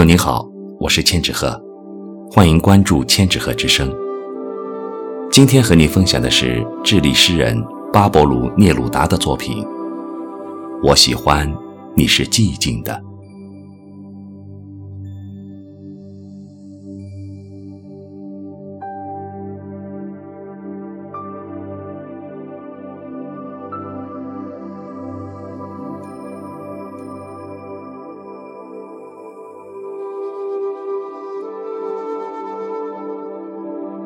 友您好，我是千纸鹤，欢迎关注千纸鹤之声。今天和你分享的是智利诗人巴勃鲁·聂鲁达的作品。我喜欢你是寂静的。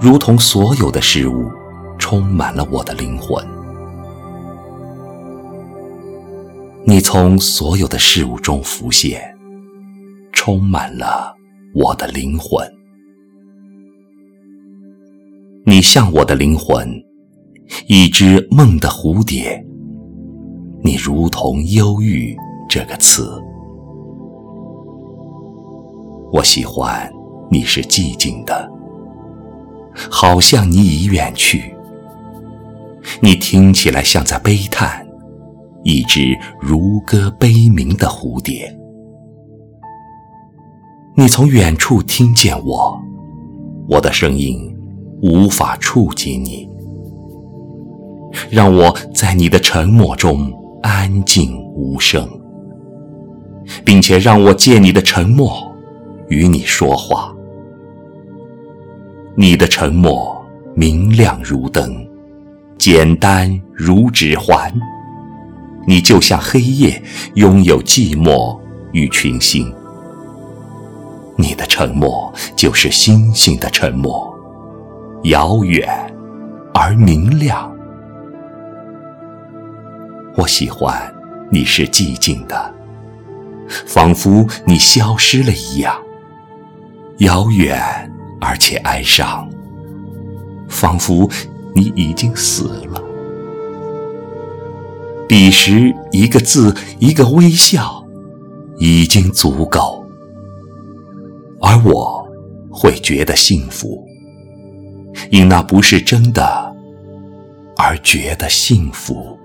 如同所有的事物充满了我的灵魂，你从所有的事物中浮现，充满了我的灵魂。你像我的灵魂，一只梦的蝴蝶。你如同忧郁这个词，我喜欢你是寂静的。好像你已远去，你听起来像在悲叹，一只如歌悲鸣的蝴蝶。你从远处听见我，我的声音无法触及你，让我在你的沉默中安静无声，并且让我借你的沉默与你说话。你的沉默明亮如灯，简单如指环。你就像黑夜，拥有寂寞与群星。你的沉默就是星星的沉默，遥远而明亮。我喜欢你是寂静的，仿佛你消失了一样，遥远。而且哀伤，仿佛你已经死了。彼时，一个字，一个微笑，已经足够，而我会觉得幸福，因那不是真的，而觉得幸福。